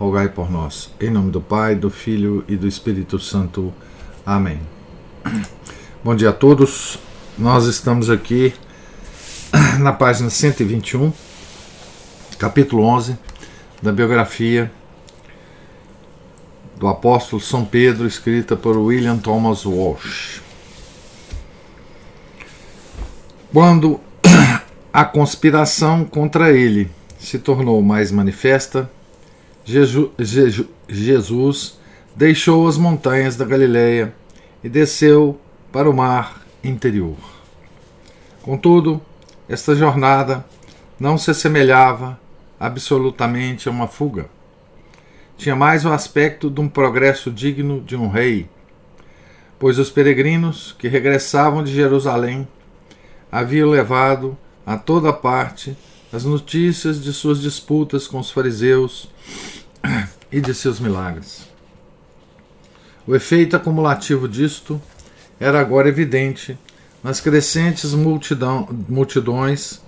rogai por nós. Em nome do Pai, do Filho e do Espírito Santo. Amém. Bom dia a todos. Nós estamos aqui na página 121, capítulo 11 da biografia do apóstolo São Pedro, escrita por William Thomas Walsh. Quando a conspiração contra ele se tornou mais manifesta, Jesus deixou as montanhas da Galileia e desceu para o mar interior. Contudo, esta jornada não se assemelhava absolutamente a uma fuga. Tinha mais o aspecto de um progresso digno de um rei, pois os peregrinos que regressavam de Jerusalém haviam levado a toda parte as notícias de suas disputas com os fariseus e de seus milagres. O efeito acumulativo disto era agora evidente nas crescentes multidão, multidões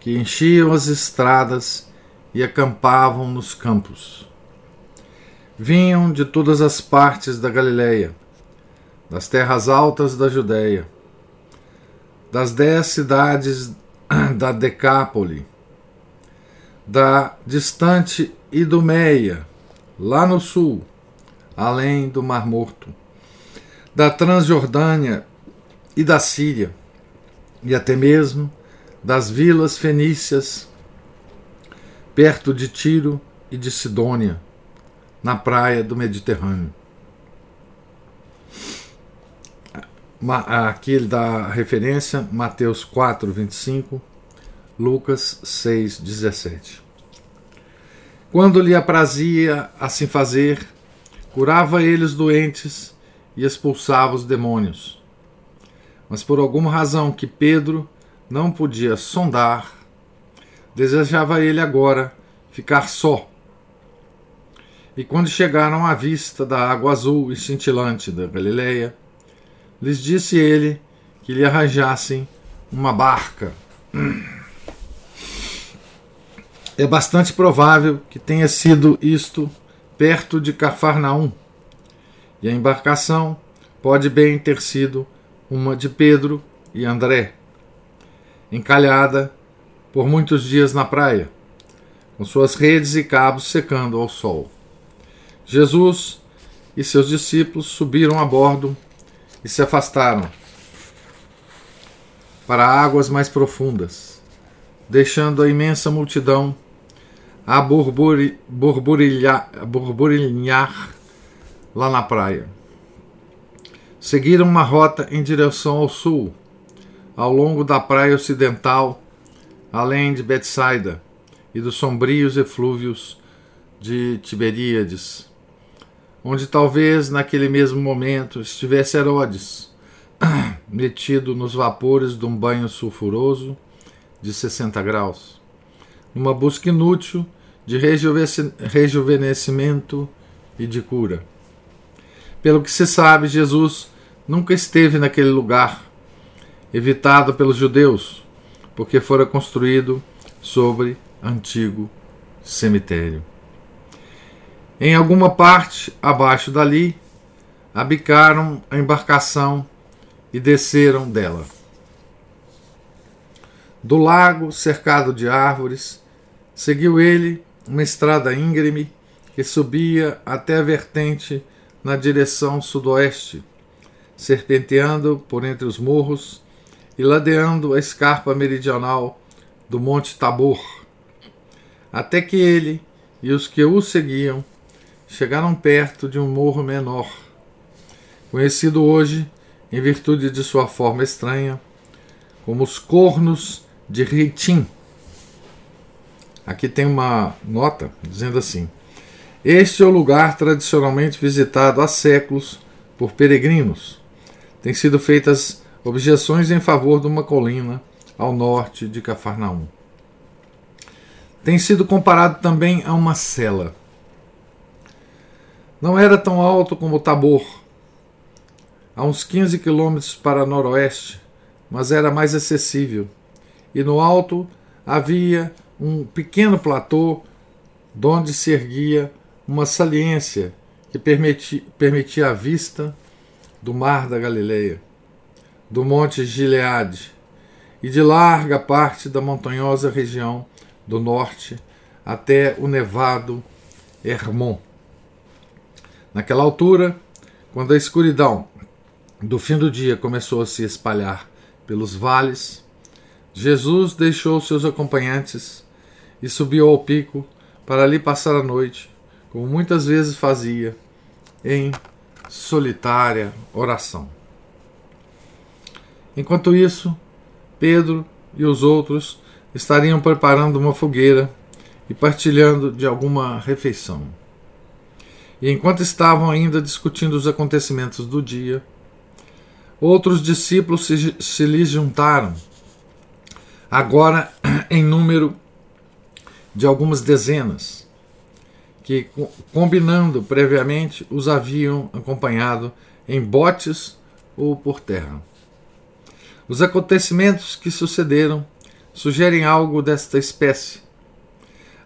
que enchiam as estradas e acampavam nos campos. Vinham de todas as partes da Galileia, das terras altas da Judéia, das dez cidades da Decápole, da distante Idumeia, lá no sul, além do Mar Morto, da Transjordânia e da Síria, e até mesmo das vilas fenícias perto de Tiro e de Sidônia, na praia do Mediterrâneo. Aqui ele dá referência, Mateus 4, 25, Lucas 6, 17. Quando lhe aprazia assim fazer, curava ele os doentes e expulsava os demônios. Mas por alguma razão que Pedro não podia sondar, desejava ele agora ficar só. E quando chegaram à vista da água azul e cintilante da Galileia, lhes disse ele que lhe arranjassem uma barca. É bastante provável que tenha sido isto perto de Cafarnaum, e a embarcação pode bem ter sido uma de Pedro e André, encalhada por muitos dias na praia, com suas redes e cabos secando ao sol. Jesus e seus discípulos subiram a bordo e se afastaram para águas mais profundas, deixando a imensa multidão a borburilhar, borburilhar lá na praia. Seguiram uma rota em direção ao sul, ao longo da praia ocidental, além de Betsaida e dos sombrios eflúvios de Tiberíades, onde talvez naquele mesmo momento estivesse Herodes, metido nos vapores de um banho sulfuroso de 60 graus, numa busca inútil de rejuvenescimento e de cura. Pelo que se sabe, Jesus nunca esteve naquele lugar, evitado pelos judeus, porque fora construído sobre antigo cemitério. Em alguma parte abaixo dali, abicaram a embarcação e desceram dela. Do lago, cercado de árvores, seguiu ele uma estrada íngreme que subia até a vertente na direção sudoeste, serpenteando por entre os morros e ladeando a escarpa meridional do Monte Tabor, até que ele e os que o seguiam chegaram perto de um morro menor, conhecido hoje, em virtude de sua forma estranha, como os Cornos de Ritim Aqui tem uma nota dizendo assim: Este é o lugar tradicionalmente visitado há séculos por peregrinos. Tem sido feitas objeções em favor de uma colina ao norte de Cafarnaum. Tem sido comparado também a uma cela. Não era tão alto como Tabor, a uns 15 quilômetros para noroeste, mas era mais acessível. E no alto havia um pequeno platô donde se erguia uma saliência que permitia, permitia a vista do mar da Galileia, do monte Gileade e de larga parte da montanhosa região do norte até o nevado Hermon. Naquela altura, quando a escuridão do fim do dia começou a se espalhar pelos vales, Jesus deixou seus acompanhantes e subiu ao pico para ali passar a noite, como muitas vezes fazia, em solitária oração. Enquanto isso, Pedro e os outros estariam preparando uma fogueira e partilhando de alguma refeição. E enquanto estavam ainda discutindo os acontecimentos do dia, outros discípulos se, se lhes juntaram, agora em número de algumas dezenas, que, combinando previamente, os haviam acompanhado em botes ou por terra. Os acontecimentos que sucederam sugerem algo desta espécie,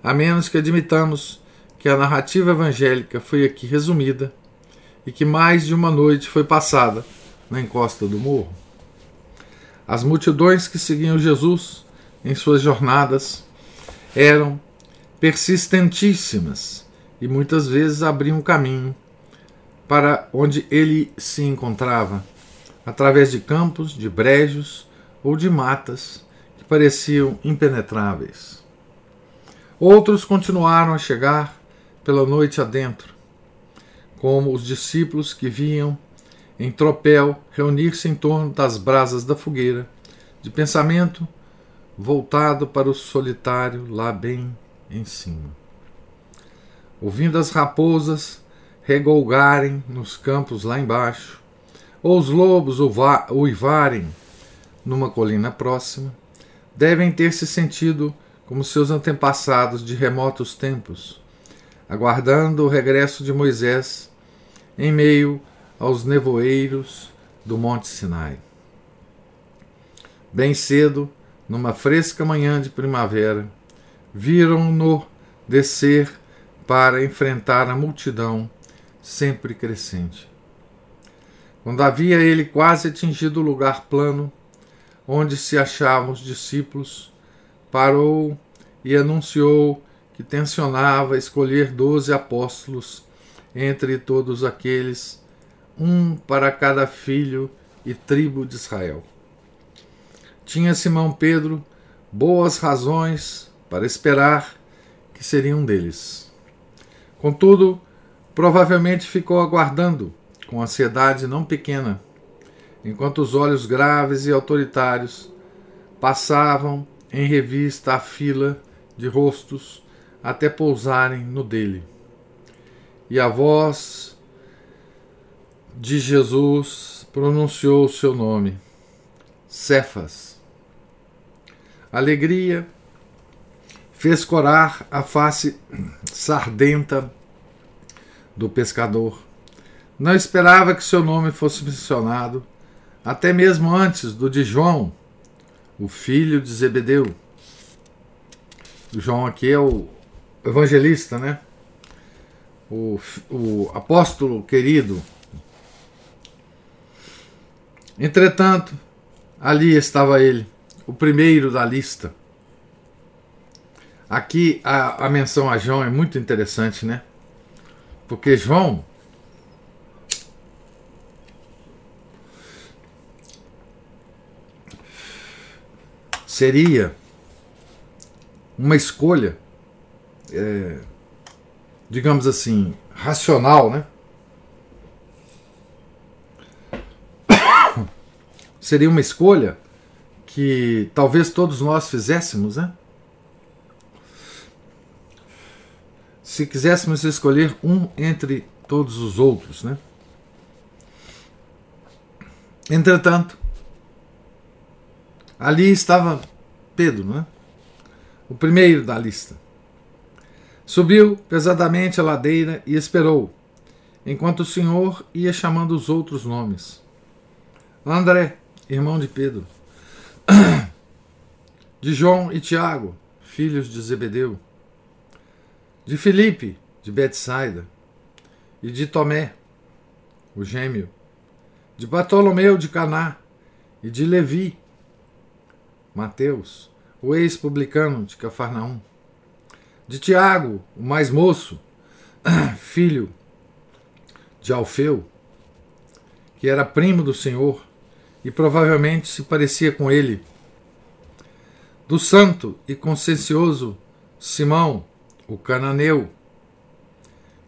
a menos que admitamos que a narrativa evangélica foi aqui resumida e que mais de uma noite foi passada na encosta do morro. As multidões que seguiam Jesus em suas jornadas eram persistentíssimas e muitas vezes abriam caminho para onde ele se encontrava, através de campos, de brejos ou de matas que pareciam impenetráveis. Outros continuaram a chegar pela noite adentro, como os discípulos que vinham em tropel reunir-se em torno das brasas da fogueira, de pensamento voltado para o solitário lá bem em cima. Ouvindo as raposas regolgarem nos campos lá embaixo, ou os lobos uivarem numa colina próxima, devem ter se sentido como seus antepassados de remotos tempos, aguardando o regresso de Moisés em meio aos nevoeiros do Monte Sinai. Bem cedo, numa fresca manhã de primavera, viram-no descer para enfrentar a multidão sempre crescente. Quando havia ele quase atingido o lugar plano onde se achavam os discípulos, parou e anunciou que tencionava escolher doze apóstolos entre todos aqueles, um para cada filho e tribo de Israel. Tinha Simão Pedro boas razões para esperar que seria um deles. Contudo, provavelmente ficou aguardando, com ansiedade não pequena, enquanto os olhos graves e autoritários passavam em revista a fila de rostos até pousarem no dele. E a voz de Jesus pronunciou o seu nome, Cefas. Alegria fez corar a face sardenta do pescador. Não esperava que seu nome fosse mencionado, até mesmo antes do de João, o filho de Zebedeu. João aqui é o evangelista, né? O, o apóstolo querido. Entretanto, ali estava ele, o primeiro da lista. Aqui a, a menção a João é muito interessante, né? Porque João seria uma escolha, é, digamos assim, racional, né? seria uma escolha que talvez todos nós fizéssemos, né? se quiséssemos escolher um entre todos os outros, né? Entretanto, ali estava Pedro, né? o primeiro da lista. Subiu pesadamente a ladeira e esperou, enquanto o Senhor ia chamando os outros nomes. André, irmão de Pedro, de João e Tiago, filhos de Zebedeu, de Filipe, de Betsaida, e de Tomé, o gêmeo, de Bartolomeu de Caná. E de Levi, Mateus, o ex-publicano de Cafarnaum, de Tiago, o mais moço, filho de Alfeu, que era primo do Senhor e provavelmente se parecia com ele, do santo e consciencioso Simão, o cananeu,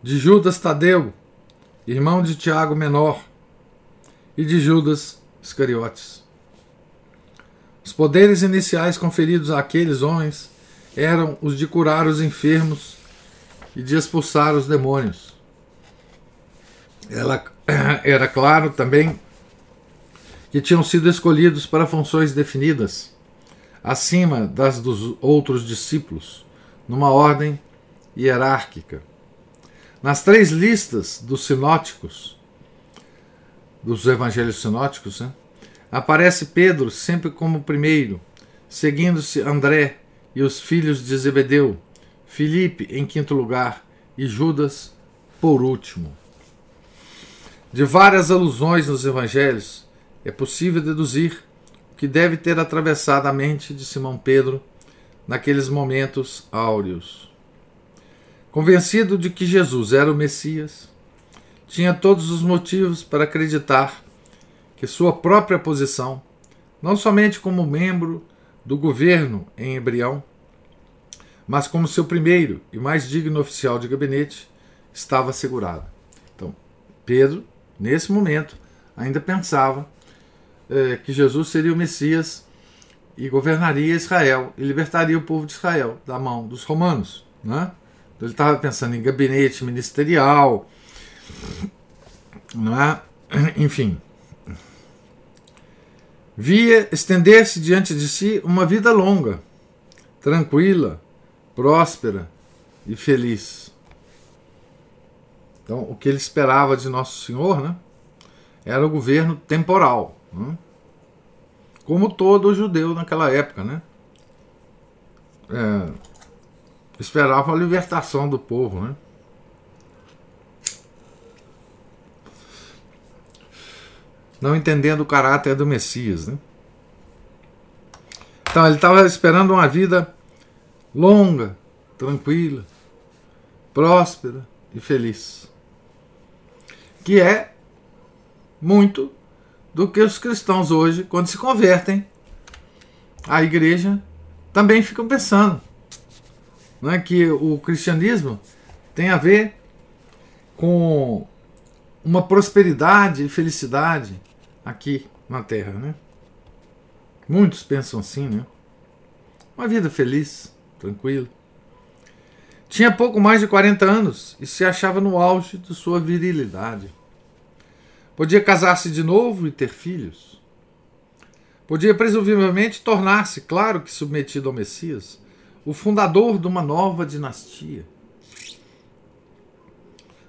de Judas Tadeu, irmão de Tiago Menor, e de Judas Iscariotes. Os poderes iniciais conferidos àqueles homens eram os de curar os enfermos e de expulsar os demônios. Ela, era claro também que tinham sido escolhidos para funções definidas, acima das dos outros discípulos, numa ordem hierárquica. Nas três listas dos sinóticos, dos evangelhos sinóticos, né, aparece Pedro sempre como primeiro, seguindo-se André e os filhos de Zebedeu, Filipe em quinto lugar e Judas por último. De várias alusões nos evangelhos, é possível deduzir o que deve ter atravessado a mente de Simão Pedro naqueles momentos áureos. Convencido de que Jesus era o Messias, tinha todos os motivos para acreditar que sua própria posição, não somente como membro do governo em Embrião, mas como seu primeiro e mais digno oficial de gabinete, estava assegurada. Então, Pedro, nesse momento, ainda pensava é, que Jesus seria o Messias e governaria Israel e libertaria o povo de Israel da mão dos romanos. Né? Então, ele estava pensando em gabinete ministerial, não é? enfim. Via estender-se diante de si uma vida longa, tranquila, próspera e feliz. Então, o que ele esperava de Nosso Senhor né, era o governo temporal. Né? Como todo judeu naquela época, né? É, esperava a libertação do povo, né? Não entendendo o caráter do Messias, né? Então ele estava esperando uma vida longa, tranquila, próspera e feliz. Que é muito do que os cristãos hoje, quando se convertem à igreja, também ficam pensando. Não é que o cristianismo tem a ver com uma prosperidade e felicidade aqui na terra, né? Muitos pensam assim, né? Uma vida feliz, tranquila. Tinha pouco mais de 40 anos e se achava no auge de sua virilidade. Podia casar-se de novo e ter filhos. Podia presumivelmente tornar-se, claro que submetido ao Messias, o fundador de uma nova dinastia.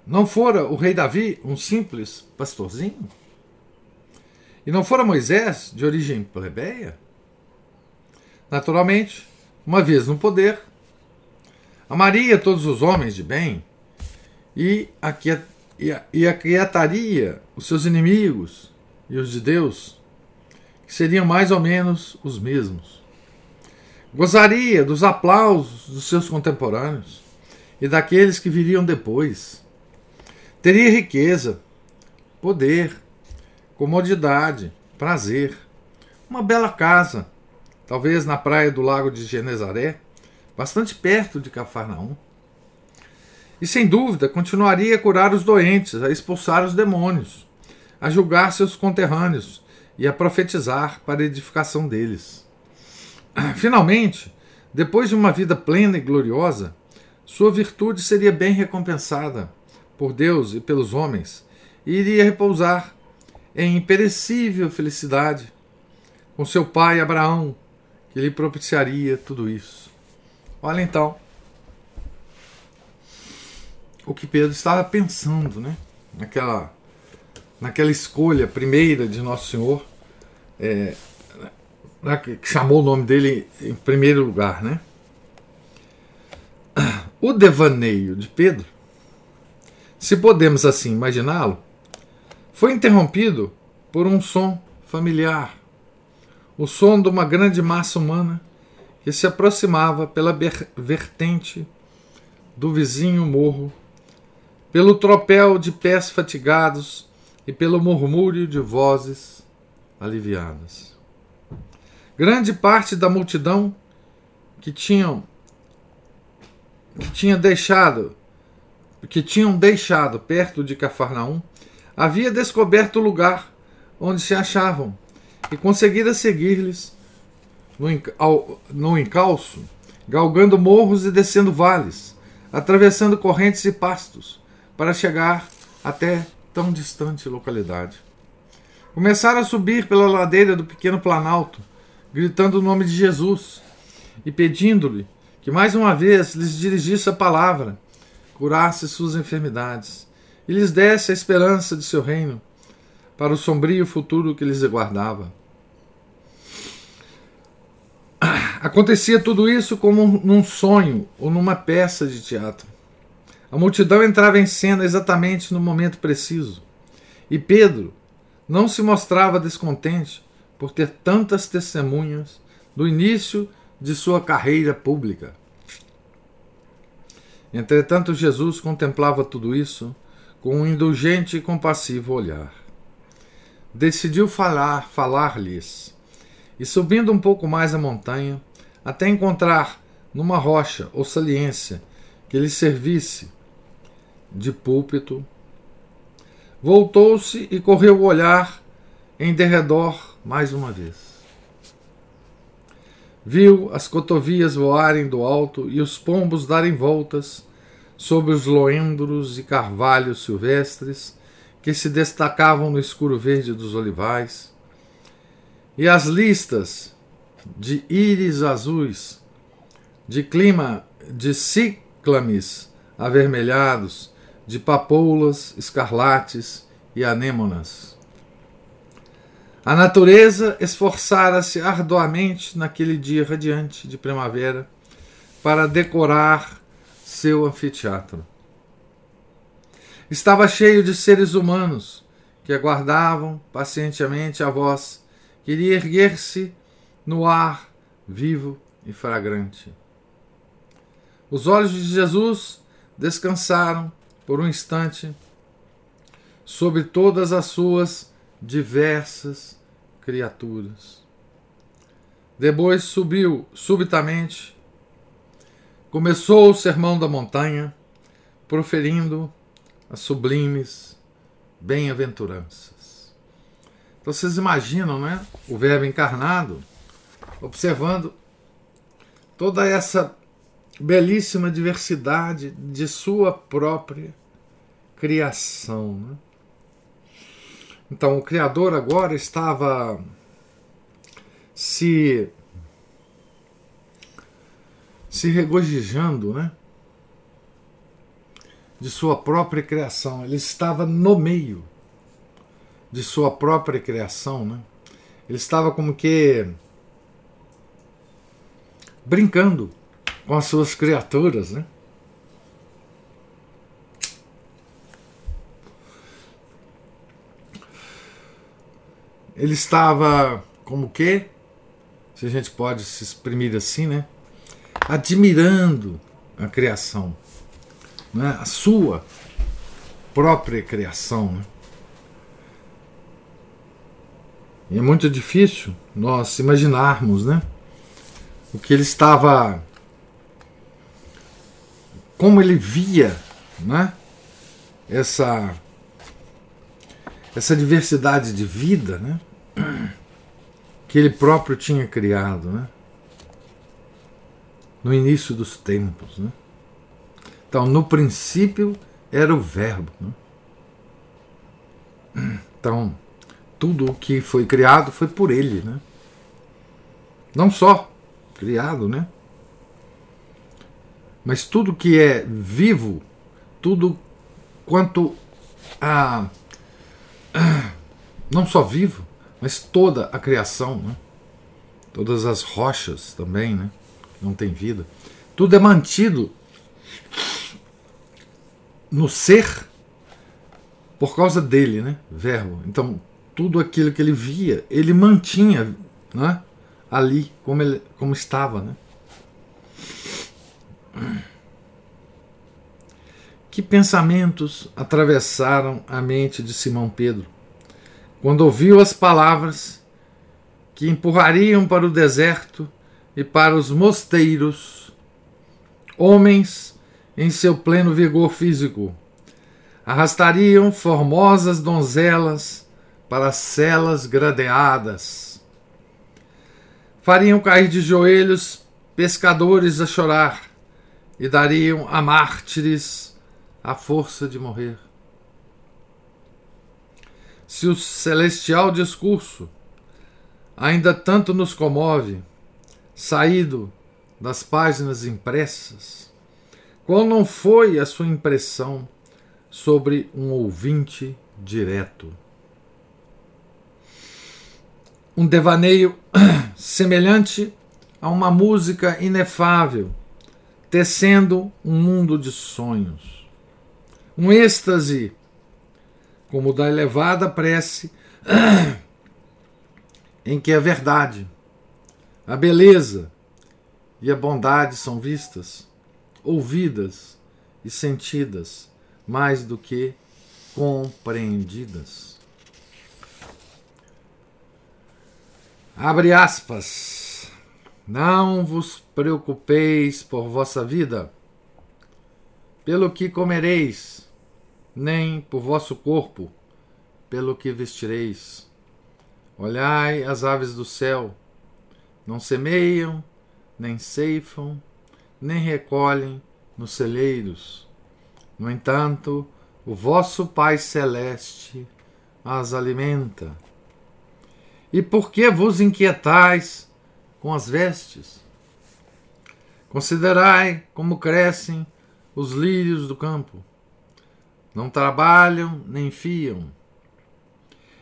Não fora o rei Davi um simples pastorzinho? E não fora Moisés de origem plebeia? Naturalmente, uma vez no poder, amaria todos os homens de bem e, aquiet, e aquietaria os seus inimigos e os de Deus, que seriam mais ou menos os mesmos. Gozaria dos aplausos dos seus contemporâneos e daqueles que viriam depois. Teria riqueza, poder, comodidade, prazer, uma bela casa, talvez na praia do lago de Genezaré, bastante perto de Cafarnaum. E sem dúvida continuaria a curar os doentes, a expulsar os demônios, a julgar seus conterrâneos e a profetizar para a edificação deles. Finalmente, depois de uma vida plena e gloriosa, sua virtude seria bem recompensada por Deus e pelos homens, e iria repousar em imperecível felicidade com seu pai Abraão, que lhe propiciaria tudo isso. Olha então o que Pedro estava pensando, né? Naquela, naquela escolha primeira de Nosso Senhor, é, né, que chamou o nome dele em primeiro lugar, né? O devaneio de Pedro, se podemos assim imaginá-lo, foi interrompido por um som familiar, o som de uma grande massa humana que se aproximava pela vertente do vizinho morro, pelo tropel de pés fatigados e pelo murmúrio de vozes aliviadas. Grande parte da multidão que tinham que tinha deixado que tinham deixado perto de Cafarnaum havia descoberto o lugar onde se achavam e conseguira seguir-lhes no encalço, galgando morros e descendo vales, atravessando correntes e pastos, para chegar até tão distante localidade. Começaram a subir pela ladeira do pequeno planalto, gritando o nome de Jesus e pedindo-lhe que mais uma vez lhes dirigisse a palavra, curasse suas enfermidades e lhes desse a esperança de seu reino para o sombrio futuro que lhes aguardava. Acontecia tudo isso como num sonho ou numa peça de teatro. A multidão entrava em cena exatamente no momento preciso. E Pedro não se mostrava descontente por ter tantas testemunhas do início de sua carreira pública. Entretanto, Jesus contemplava tudo isso com um indulgente e compassivo olhar. Decidiu falar, falar-lhes, e subindo um pouco mais a montanha, até encontrar numa rocha ou saliência que lhe servisse de púlpito, voltou-se e correu o olhar em derredor mais uma vez. Viu as cotovias voarem do alto e os pombos darem voltas sobre os loendros e carvalhos silvestres que se destacavam no escuro verde dos olivais, e as listas de íris azuis, de clima de cíclames avermelhados, de papoulas escarlates e anêmonas. A natureza esforçara-se arduamente naquele dia radiante de primavera para decorar seu anfiteatro. Estava cheio de seres humanos que aguardavam pacientemente a voz que iria erguer-se no ar vivo e fragrante. Os olhos de Jesus descansaram por um instante sobre todas as suas diversas criaturas. Depois subiu subitamente, começou o sermão da montanha, proferindo as sublimes bem-aventuranças. Então vocês imaginam, né? O Verbo encarnado, observando toda essa belíssima diversidade de sua própria criação. Né? Então, o Criador agora estava se se regozijando, né? De sua própria criação. Ele estava no meio de sua própria criação, né? Ele estava como que brincando com as suas criaturas, né? ele estava como que, se a gente pode se exprimir assim, né? Admirando a criação, né? a sua própria criação. Né? E é muito difícil nós imaginarmos né? o que ele estava. Como ele via né? essa essa diversidade de vida, né? Que ele próprio tinha criado, né? No início dos tempos, né? Então, no princípio era o Verbo. Né? Então, tudo o que foi criado foi por ele, né? Não só criado, né? Mas tudo que é vivo, tudo quanto a não só vivo, mas toda a criação, né? Todas as rochas também, né? Não tem vida. Tudo é mantido no ser por causa dele, né? Verbo. Então, tudo aquilo que ele via, ele mantinha, né? Ali como ele como estava, né? Que pensamentos atravessaram a mente de Simão Pedro quando ouviu as palavras que empurrariam para o deserto e para os mosteiros homens em seu pleno vigor físico arrastariam formosas donzelas para celas gradeadas. Fariam cair de joelhos pescadores a chorar e dariam a mártires a força de morrer. Se o celestial discurso ainda tanto nos comove, saído das páginas impressas, qual não foi a sua impressão sobre um ouvinte direto. Um devaneio semelhante a uma música inefável, tecendo um mundo de sonhos. Um êxtase, como da elevada prece, em que a verdade, a beleza e a bondade são vistas, ouvidas e sentidas mais do que compreendidas. Abre aspas. Não vos preocupeis por vossa vida, pelo que comereis, nem por vosso corpo, pelo que vestireis. Olhai as aves do céu, não semeiam, nem ceifam, nem recolhem nos celeiros no entanto, o vosso Pai Celeste as alimenta. E por que vos inquietais com as vestes? Considerai como crescem os lírios do campo. Não trabalham nem fiam.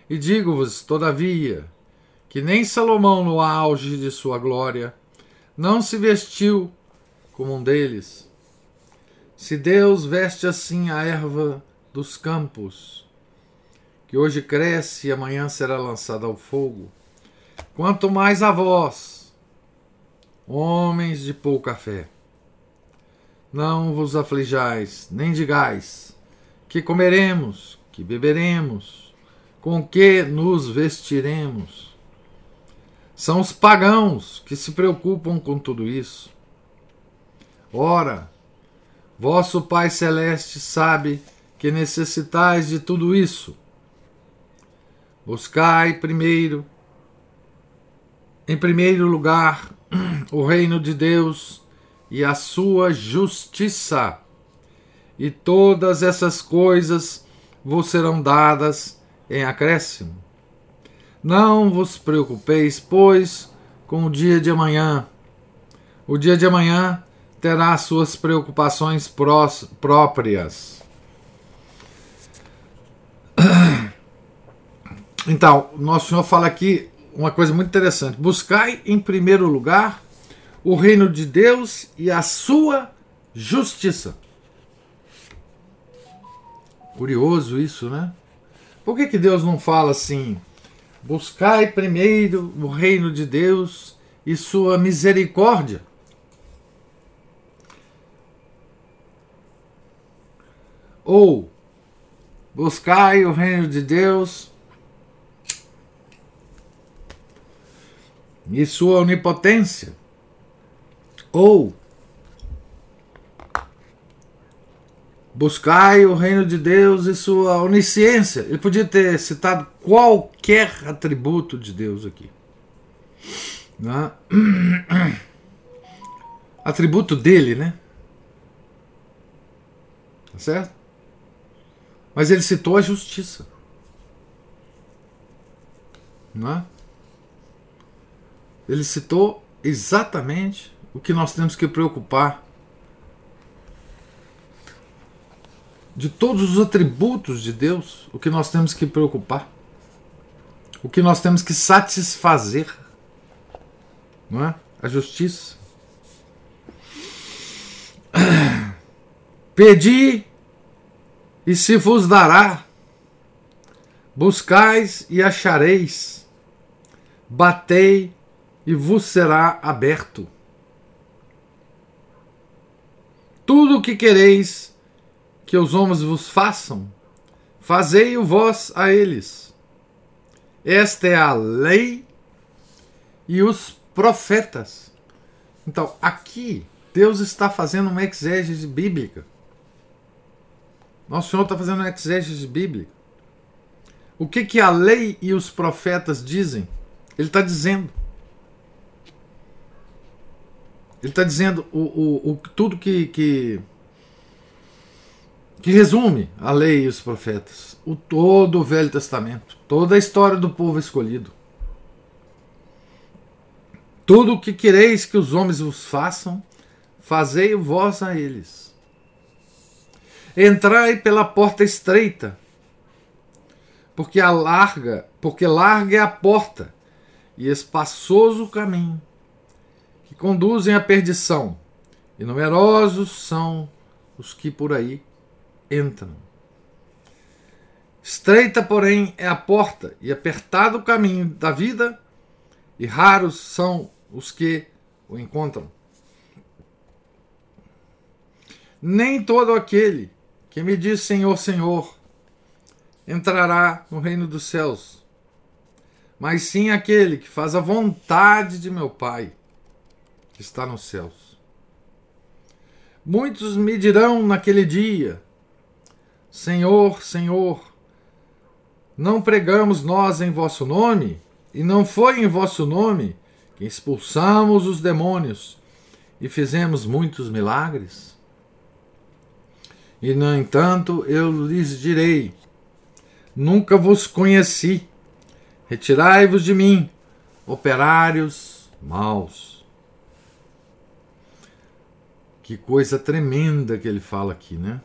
E digo-vos, todavia, que nem Salomão, no auge de sua glória, não se vestiu como um deles. Se Deus veste assim a erva dos campos, que hoje cresce e amanhã será lançada ao fogo, quanto mais a vós, homens de pouca fé. Não vos aflijais, nem digais, que comeremos, que beberemos, com que nos vestiremos. São os pagãos que se preocupam com tudo isso. Ora, Vosso Pai Celeste sabe que necessitais de tudo isso. Buscai primeiro, em primeiro lugar, o reino de Deus e a sua justiça, e todas essas coisas vos serão dadas em acréscimo. Não vos preocupeis, pois, com o dia de amanhã. O dia de amanhã terá suas preocupações prós, próprias. Então, nosso Senhor fala aqui uma coisa muito interessante: buscai em primeiro lugar o reino de Deus e a sua justiça. Curioso isso, né? Por que, que Deus não fala assim? Buscai primeiro o reino de Deus e sua misericórdia. Ou buscai o reino de Deus e sua onipotência. Ou buscai o reino de Deus e sua onisciência. Ele podia ter citado qualquer atributo de Deus aqui. Né? Atributo dele, né? Tá certo? Mas ele citou a justiça. Não é? Ele citou exatamente o que nós temos que preocupar. De todos os atributos de Deus, o que nós temos que preocupar. O que nós temos que satisfazer. Não é? A justiça. Pedi e se vos dará. Buscais e achareis. Batei e vos será aberto. Tudo o que quereis que os homens vos façam, fazei-o vós a eles. Esta é a lei e os profetas. Então, aqui, Deus está fazendo uma exégese bíblica. Nosso Senhor está fazendo uma exégese bíblica. O que, que a lei e os profetas dizem? Ele está dizendo. Ele está dizendo o, o, o, tudo que, que, que resume a lei e os profetas. O todo o Velho Testamento. Toda a história do povo escolhido. Tudo o que quereis que os homens vos façam, fazei vós a eles. Entrai pela porta estreita, porque a larga, porque larga é a porta e espaçoso o caminho conduzem à perdição, e numerosos são os que por aí entram. Estreita, porém, é a porta e apertado o caminho da vida, e raros são os que o encontram. Nem todo aquele que me diz Senhor, Senhor entrará no reino dos céus, mas sim aquele que faz a vontade de meu Pai que está nos céus. Muitos me dirão naquele dia: Senhor, Senhor, não pregamos nós em vosso nome, e não foi em vosso nome que expulsamos os demônios e fizemos muitos milagres? E, no entanto, eu lhes direi: Nunca vos conheci. Retirai-vos de mim, operários maus. Que coisa tremenda que ele fala aqui, né?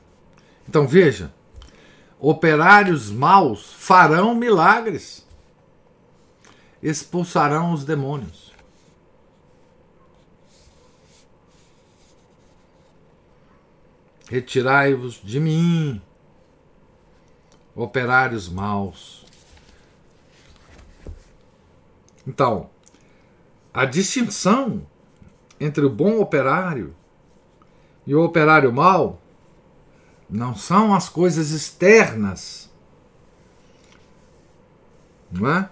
Então veja: operários maus farão milagres, expulsarão os demônios. Retirai-vos de mim, operários maus. Então, a distinção entre o bom operário e o operário mau não são as coisas externas, não é?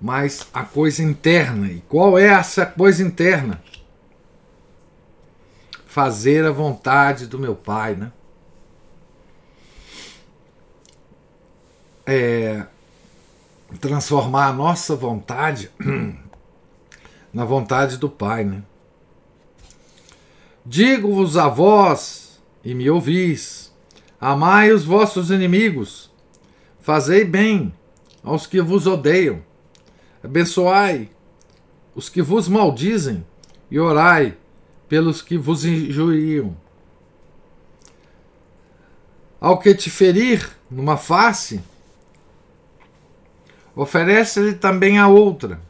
Mas a coisa interna. E qual é essa coisa interna? Fazer a vontade do meu Pai, né? é, transformar a nossa vontade na vontade do Pai. Né? Digo-vos a vós, e me ouvis, amai os vossos inimigos, fazei bem aos que vos odeiam, abençoai os que vos maldizem, e orai pelos que vos injuriam. Ao que te ferir numa face, oferece-lhe também a outra.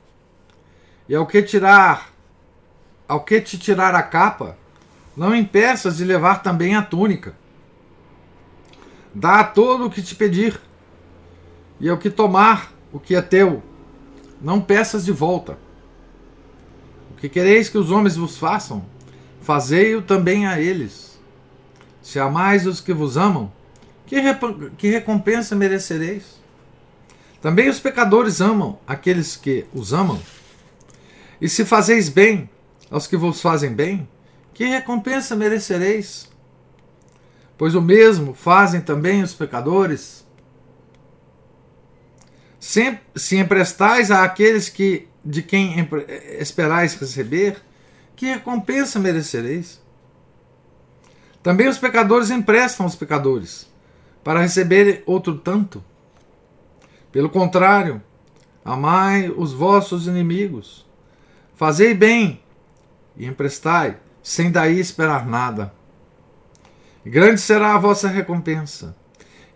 E ao que tirar, ao que te tirar a capa, não impeças de levar também a túnica. Dá a todo o que te pedir, e ao que tomar o que é teu, não peças de volta. O que quereis que os homens vos façam, fazei-o também a eles. Se amais os que vos amam, que, que recompensa merecereis? Também os pecadores amam aqueles que os amam. E se fazeis bem aos que vos fazem bem, que recompensa merecereis? Pois o mesmo fazem também os pecadores. Se, se emprestais a aqueles que de quem esperais receber, que recompensa merecereis? Também os pecadores emprestam aos pecadores, para receber outro tanto. Pelo contrário, amai os vossos inimigos, fazei bem e emprestai, sem daí esperar nada. grande será a vossa recompensa,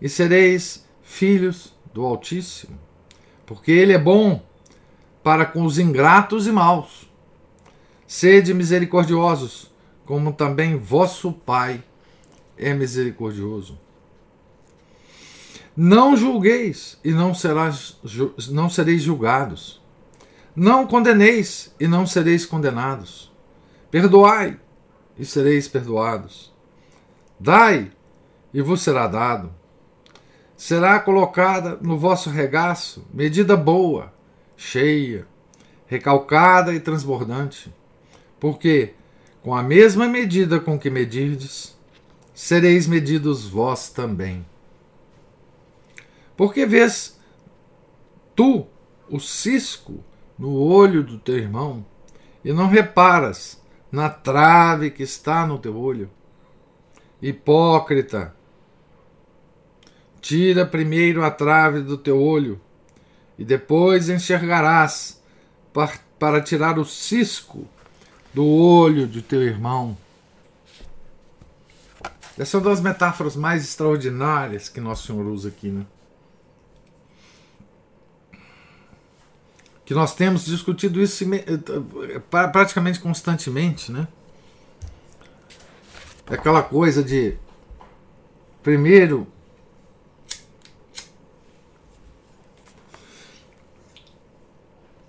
e sereis filhos do Altíssimo, porque Ele é bom para com os ingratos e maus. Sede misericordiosos, como também vosso Pai é misericordioso. Não julgueis e não, serás, não sereis julgados. Não condeneis e não sereis condenados. Perdoai e sereis perdoados. Dai e vos será dado. Será colocada no vosso regaço medida boa, cheia, recalcada e transbordante. Porque, com a mesma medida com que medirdes, sereis medidos vós também. Porque vês tu o cisco no olho do teu irmão e não reparas na trave que está no teu olho? Hipócrita, tira primeiro a trave do teu olho e depois enxergarás para tirar o cisco do olho de teu irmão. Essa é uma das metáforas mais extraordinárias que Nosso Senhor usa aqui, né? Que nós temos discutido isso praticamente constantemente, né? Aquela coisa de primeiro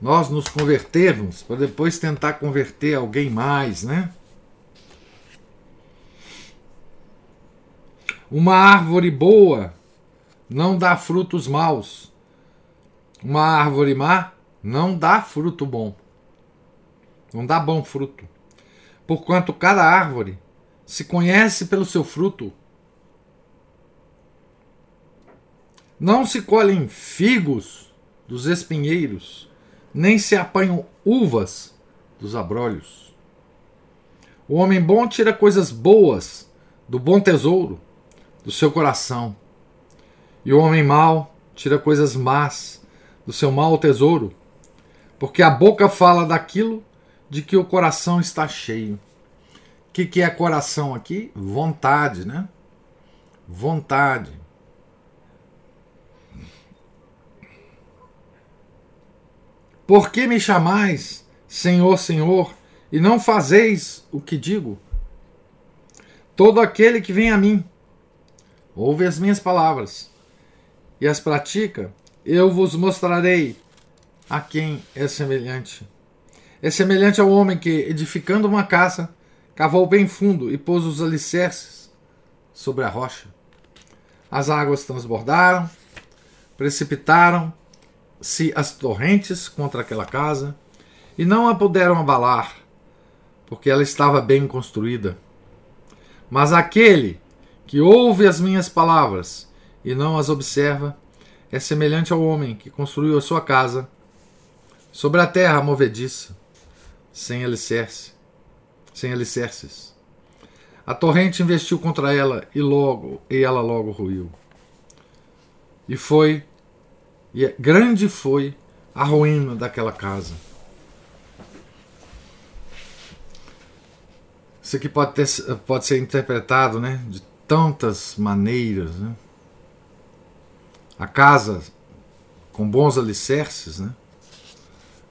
nós nos convertermos para depois tentar converter alguém mais, né? Uma árvore boa não dá frutos maus. Uma árvore má não dá fruto bom. Não dá bom fruto. Porquanto cada árvore se conhece pelo seu fruto. Não se colhem figos dos espinheiros, nem se apanham uvas dos abrolhos. O homem bom tira coisas boas do bom tesouro do seu coração, e o homem mau tira coisas más do seu mau tesouro, porque a boca fala daquilo de que o coração está cheio. O que, que é coração aqui? Vontade, né? Vontade. Por que me chamais Senhor, Senhor, e não fazeis o que digo? Todo aquele que vem a mim, ouve as minhas palavras e as pratica, eu vos mostrarei a quem é semelhante. É semelhante ao homem que, edificando uma casa, cavou bem fundo e pôs os alicerces sobre a rocha. As águas transbordaram, precipitaram se as torrentes contra aquela casa e não a puderam abalar, porque ela estava bem construída. Mas aquele que ouve as minhas palavras e não as observa é semelhante ao homem que construiu a sua casa sobre a terra movediça, sem alicerce, sem alicerces. A torrente investiu contra ela e logo e ela logo ruiu. E foi e é, grande foi a ruína daquela casa. Isso aqui pode, ter, pode ser interpretado né, de tantas maneiras. Né? A casa com bons alicerces, né?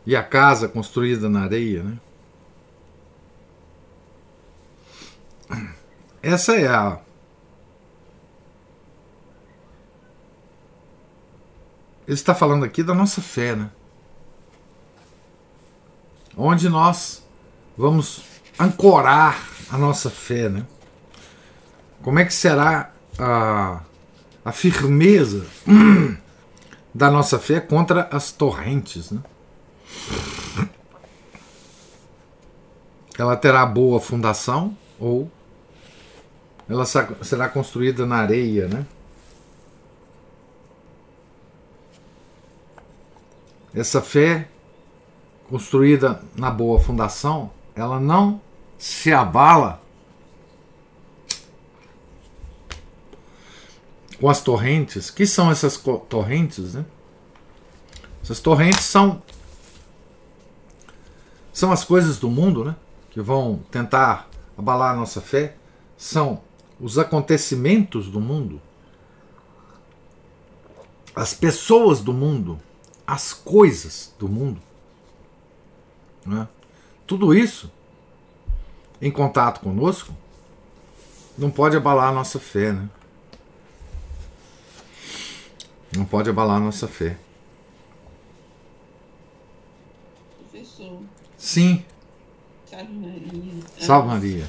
E a casa construída na areia. Né? Essa é a Ele está falando aqui da nossa fé, né? Onde nós vamos ancorar a nossa fé, né? Como é que será a, a firmeza da nossa fé contra as torrentes, né? Ela terá boa fundação ou ela será construída na areia, né? Essa fé construída na boa fundação, ela não se abala com as torrentes. que são essas torrentes? Né? Essas torrentes são são as coisas do mundo, né? Que vão tentar abalar a nossa fé. São os acontecimentos do mundo, as pessoas do mundo, as coisas do mundo. Né? Tudo isso, em contato conosco, não pode abalar a nossa fé. Né? Não pode abalar a nossa fé. Professor. Sim. Salve Maria. Salve Maria.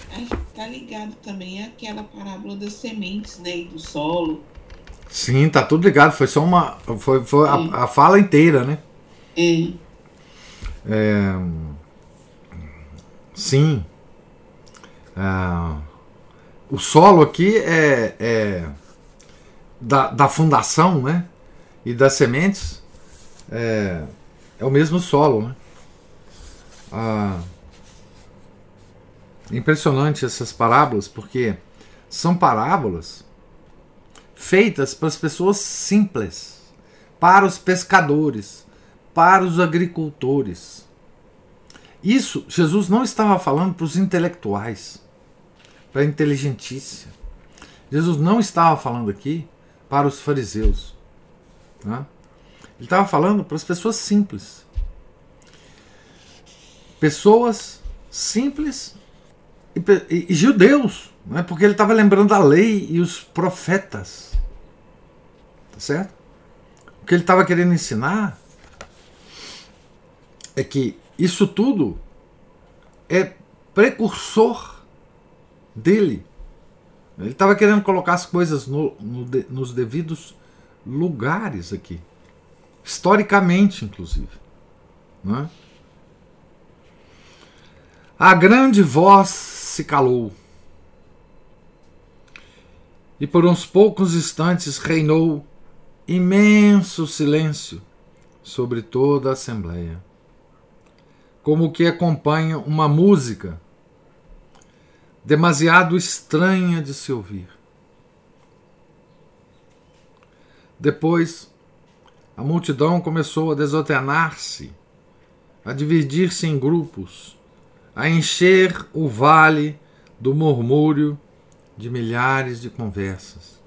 Está ligado também àquela parábola das sementes, né? E do solo. Sim, tá tudo ligado. Foi só uma. Foi, foi a, é. a, fala inteira, né? É. é sim. É, o solo aqui é, é da, da fundação, né? E das sementes é, é o mesmo solo, né? Ah, impressionante essas parábolas, porque são parábolas feitas para as pessoas simples, para os pescadores, para os agricultores. Isso Jesus não estava falando para os intelectuais, para a inteligentícia. Jesus não estava falando aqui para os fariseus. Né? Ele estava falando para as pessoas simples. Pessoas simples e, e, judeus, né? porque ele estava lembrando a lei e os profetas. Tá certo? O que ele estava querendo ensinar é que isso tudo é precursor dele. Ele estava querendo colocar as coisas no, no, nos devidos lugares aqui, historicamente, inclusive. Não é? A grande voz se calou, e por uns poucos instantes reinou imenso silêncio sobre toda a Assembleia, como que acompanha uma música demasiado estranha de se ouvir. Depois, a multidão começou a desordenar-se, a dividir-se em grupos, a encher o vale do murmúrio de milhares de conversas.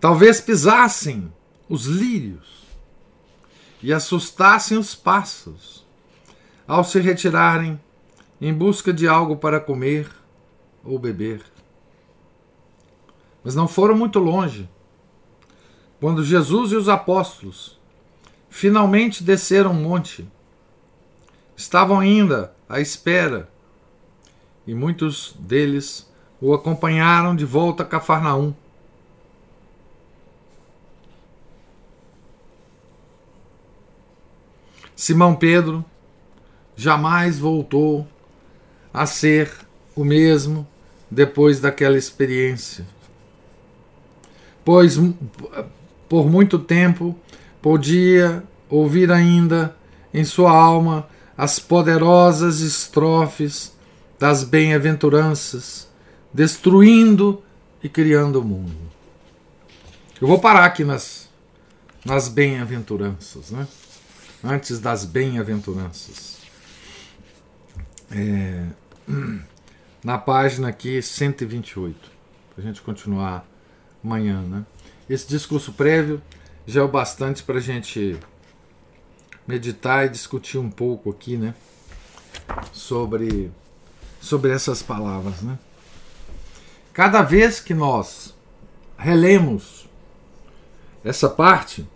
Talvez pisassem os lírios e assustassem os pássaros ao se retirarem em busca de algo para comer ou beber. Mas não foram muito longe quando Jesus e os apóstolos finalmente desceram o monte. Estavam ainda à espera e muitos deles o acompanharam de volta a Cafarnaum. Simão Pedro jamais voltou a ser o mesmo depois daquela experiência. Pois por muito tempo podia ouvir ainda em sua alma as poderosas estrofes das bem-aventuranças, destruindo e criando o mundo. Eu vou parar aqui nas, nas bem-aventuranças, né? antes das bem-aventuranças. É, na página aqui 128, para a gente continuar amanhã. Né? Esse discurso prévio já é o bastante para a gente meditar e discutir um pouco aqui né? sobre, sobre essas palavras. Né? Cada vez que nós relemos essa parte,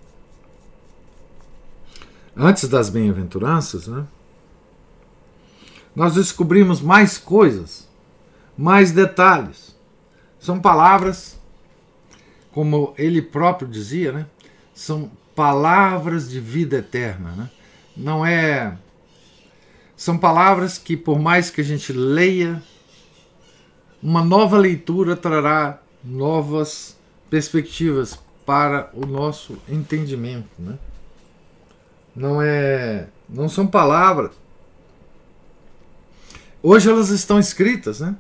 antes das bem-aventuranças, né? nós descobrimos mais coisas, mais detalhes. São palavras, como ele próprio dizia, né? são palavras de vida eterna. Né? Não é. São palavras que, por mais que a gente leia, uma nova leitura trará novas perspectivas para o nosso entendimento. Né? não é, não são palavras. Hoje elas estão escritas, né?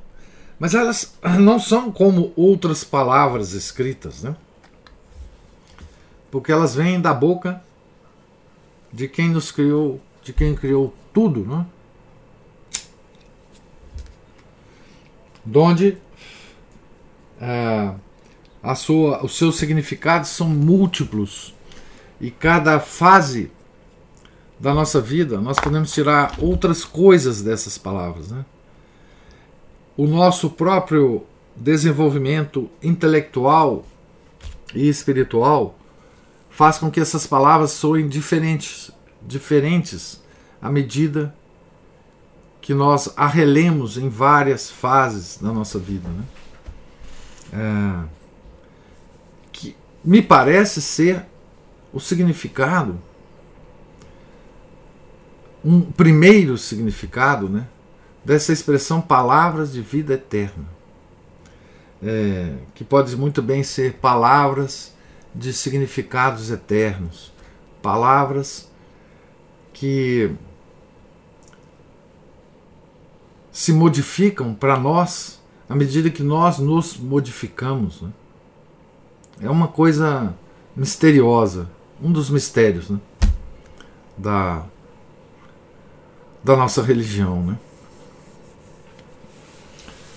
Mas elas não são como outras palavras escritas, né? Porque elas vêm da boca de quem nos criou, de quem criou tudo, né? Donde é, a sua, os seus significados são múltiplos e cada fase da nossa vida nós podemos tirar outras coisas dessas palavras. Né? O nosso próprio desenvolvimento intelectual e espiritual faz com que essas palavras soem diferentes, diferentes à medida que nós a relemos em várias fases da nossa vida. Né? É, que me parece ser o significado, um primeiro significado né, dessa expressão palavras de vida eterna. É, que pode muito bem ser palavras de significados eternos, palavras que se modificam para nós à medida que nós nos modificamos. Né? É uma coisa misteriosa, um dos mistérios né? da, da nossa religião. Né?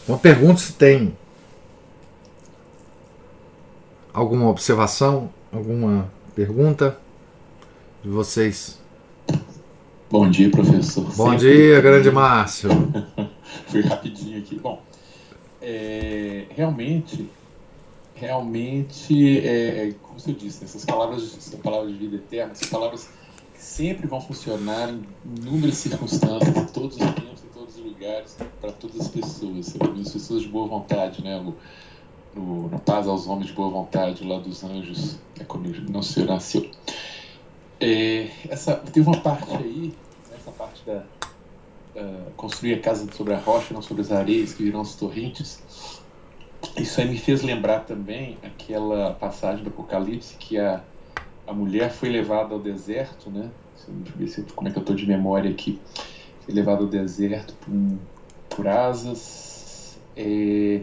Então, pergunto se tem alguma observação, alguma pergunta de vocês. Bom dia, professor. Bom Sempre... dia, grande Márcio. Fui rapidinho aqui. Bom, é, realmente, realmente, é, como você disse, essas palavras, essas palavras de vida eterna, essas palavras que sempre vão funcionar em inúmeras circunstâncias, em todos os tempos, em todos os lugares, para todas as pessoas, as pessoas de boa vontade, né? No, no, no Paz aos Homens de Boa Vontade, lá dos Anjos, é quando não se nasceu. É, essa, teve uma parte aí, essa parte da uh, construir a casa sobre a rocha, não sobre as areias que virão as torrentes. Isso aí me fez lembrar também aquela passagem do Apocalipse que a, a mulher foi levada ao deserto, né? Deixa eu ver como é que eu estou de memória aqui. Foi levada ao deserto por, por asas. É,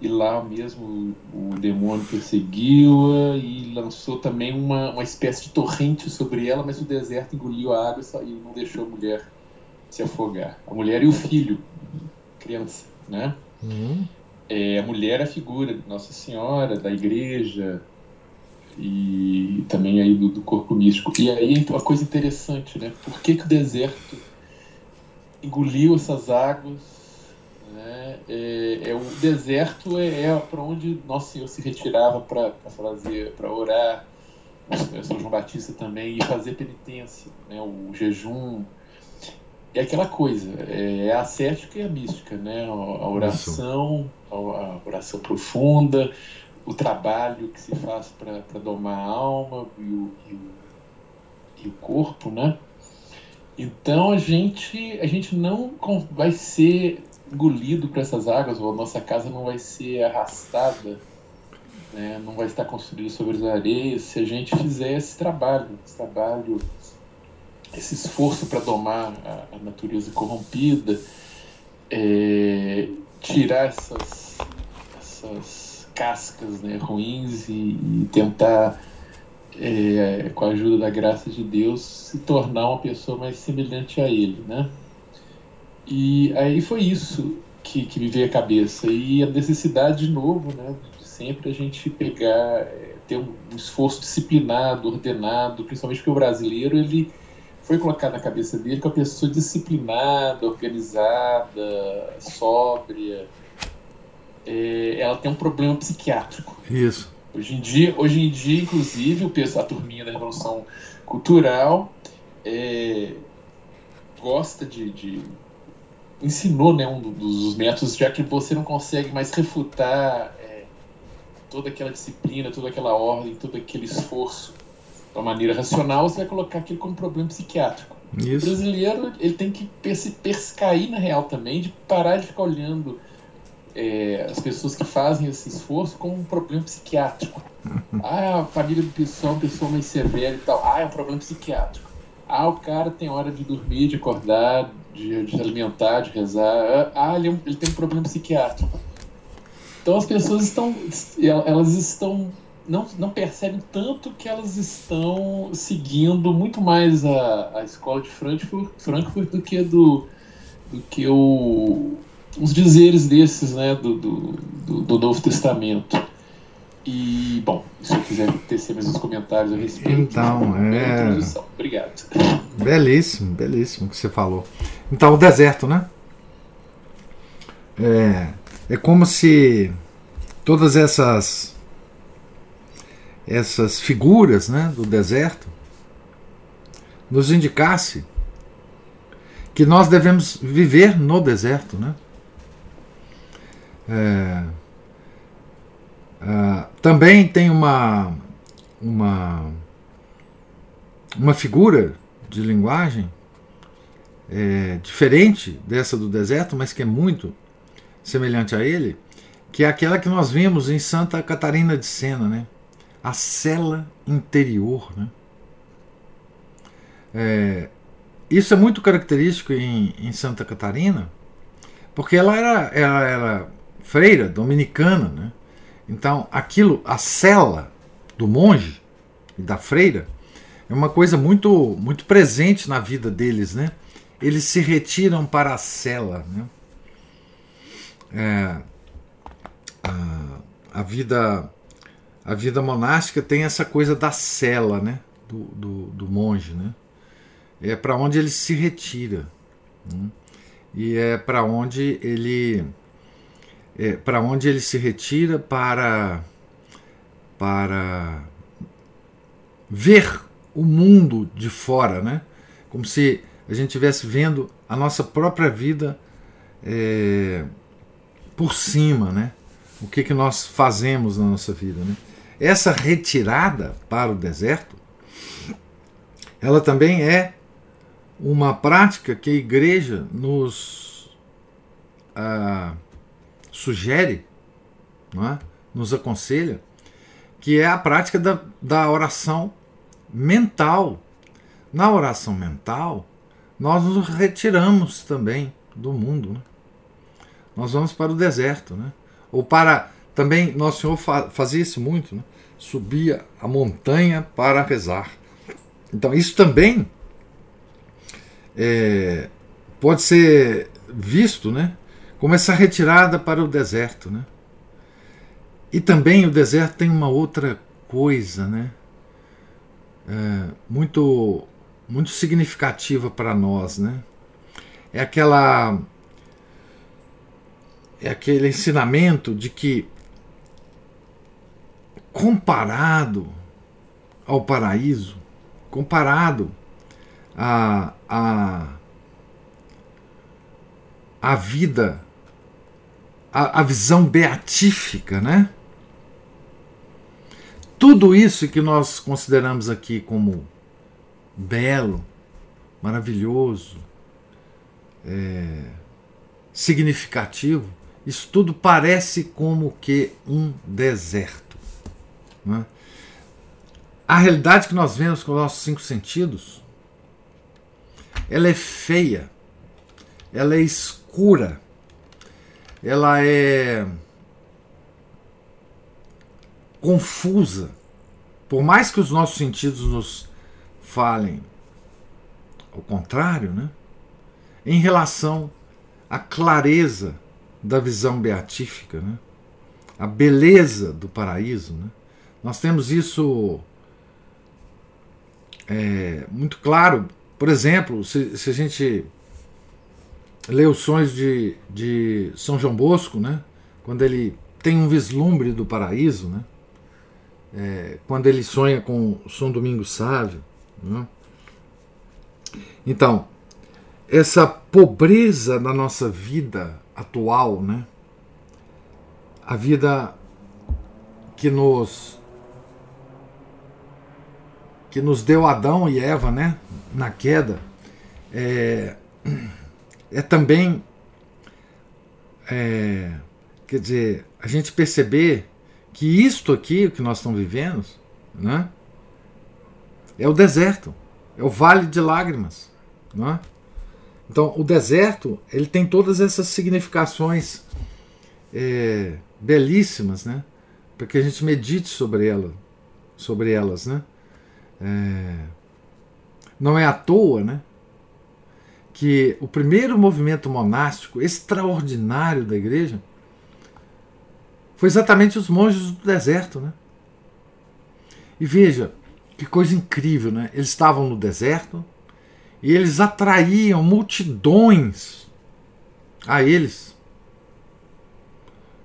e lá mesmo o, demônio perseguiu-a e lançou também uma, uma espécie de torrente sobre ela, mas o deserto engoliu a água e não deixou a mulher se afogar. A mulher e o filho, criança, né? Uhum. É, a mulher é a figura de Nossa Senhora, da igreja e também aí do, do corpo místico. E aí então, uma coisa interessante, né? Por que, que o deserto engoliu essas águas né? É, é, o deserto é, é para onde Nosso Senhor se retirava para fazer, para orar. São João Batista também e fazer penitência, né? o jejum. É aquela coisa, é, é a cética e a mística, né? A oração, a oração profunda, o trabalho que se faz para domar a alma e o, e o, e o corpo, né? Então a gente, a gente não vai ser engolido por essas águas, ou a nossa casa não vai ser arrastada, né? não vai estar construída sobre as areias se a gente fizer esse trabalho, esse trabalho, esse esforço para domar a, a, natureza corrompida, é, tirar essas, essas cascas né, ruins e, e tentar, é, com a ajuda da graça de Deus, se tornar uma pessoa mais semelhante a Ele, né? E aí foi isso que, que me veio à cabeça. E a necessidade, de novo, né, de sempre a gente pegar, é, ter um esforço disciplinado, ordenado, principalmente porque o brasileiro, ele foi colocado na cabeça dele que a pessoa disciplinada, organizada, sóbria, é, ela tem um problema psiquiátrico. Isso. Hoje em dia, hoje em dia inclusive, o a turminha da Revolução Cultural é, gosta de, de ensinou né, um dos métodos, já que você não consegue mais refutar é, toda aquela disciplina, toda aquela ordem, todo aquele esforço de uma maneira racional, você vai colocar aquilo como problema psiquiátrico. Isso. O brasileiro ele tem que se perscair na real também, de parar de ficar olhando é, as pessoas que fazem esse esforço como um problema psiquiátrico. Ah, a família do pessoal é uma pessoa mais severa e tal. Ah, é um problema psiquiátrico. Ah, o cara tem hora de dormir, de acordar, de, de alimentar, de rezar. Ah, ele, é ele, tem um problema psiquiátrico. Então as pessoas estão, elas estão não, não percebem tanto que elas estão seguindo muito mais a, a escola de Frankfurt, Frankfurt do que do, do que o, os dizeres desses, né, do, do, do, do Novo Testamento. E, bom, se eu quiser tecer mais uns comentários a respeito. Então, é. Obrigado. Belíssimo, belíssimo o que você falou. Então, o deserto, né? É, é como se todas essas essas figuras né, do deserto nos indicasse que nós devemos viver no deserto, né? É, é, também tem uma, uma, uma figura de linguagem é, diferente dessa do deserto, mas que é muito semelhante a ele, que é aquela que nós vimos em Santa Catarina de Sena, né? a cela interior. Né? É, isso é muito característico em, em, Santa Catarina, porque ela era, ela era freira dominicana. Né? Então, aquilo, a cela do monge e da freira, é uma coisa muito, muito presente na vida deles. Né? Eles se retiram para a cela. Né? É, a, a vida a vida monástica tem essa coisa da cela, né? Do, do, do monge, né? É para onde ele se retira. Né? E é para onde ele é para onde ele se retira para para ver o mundo de fora, né? Como se a gente estivesse vendo a nossa própria vida é, por cima, né? O que, que nós fazemos na nossa vida, né? Essa retirada para o deserto, ela também é uma prática que a igreja nos ah, sugere, é? nos aconselha, que é a prática da, da oração mental. Na oração mental, nós nos retiramos também do mundo. Né? Nós vamos para o deserto, né? ou para também Nosso Senhor fazia isso muito, né? subia a montanha para rezar. Então, isso também é, pode ser visto né, como essa retirada para o deserto. Né? E também o deserto tem uma outra coisa né, é, muito, muito significativa para nós. Né? É aquela. É aquele ensinamento de que comparado ao paraíso, comparado a, a, a vida, a, a visão beatífica, né? Tudo isso que nós consideramos aqui como belo, maravilhoso, é, significativo, isso tudo parece como que um deserto. Né? A realidade que nós vemos com os nossos cinco sentidos, ela é feia, ela é escura, ela é confusa. Por mais que os nossos sentidos nos falem ao contrário, né? em relação à clareza da visão beatífica, né? a beleza do paraíso, né? Nós temos isso é, muito claro. Por exemplo, se, se, a gente sonhos de, de São João Bosco, né? quando ele tem um vislumbre do paraíso, né? É, quando ele sonha com São Domingos Sávio. Né? Então, essa pobreza da nossa vida atual, né? a vida que nos que nos deu Adão e Eva, né, na queda, é, é também, é, quer dizer, a gente perceber que isto aqui, o que nós estamos vivendo, né, é o deserto, é o vale de lágrimas, né? Então, o deserto ele tem todas essas significações é, belíssimas, né? Para que a gente medite sobre elas, sobre elas, né? É, não é à toa, né? Que o primeiro movimento monástico extraordinário da igreja foi exatamente os monges do deserto, né? E veja, que coisa incrível, né? Eles estavam no deserto e eles atraíam multidões a eles.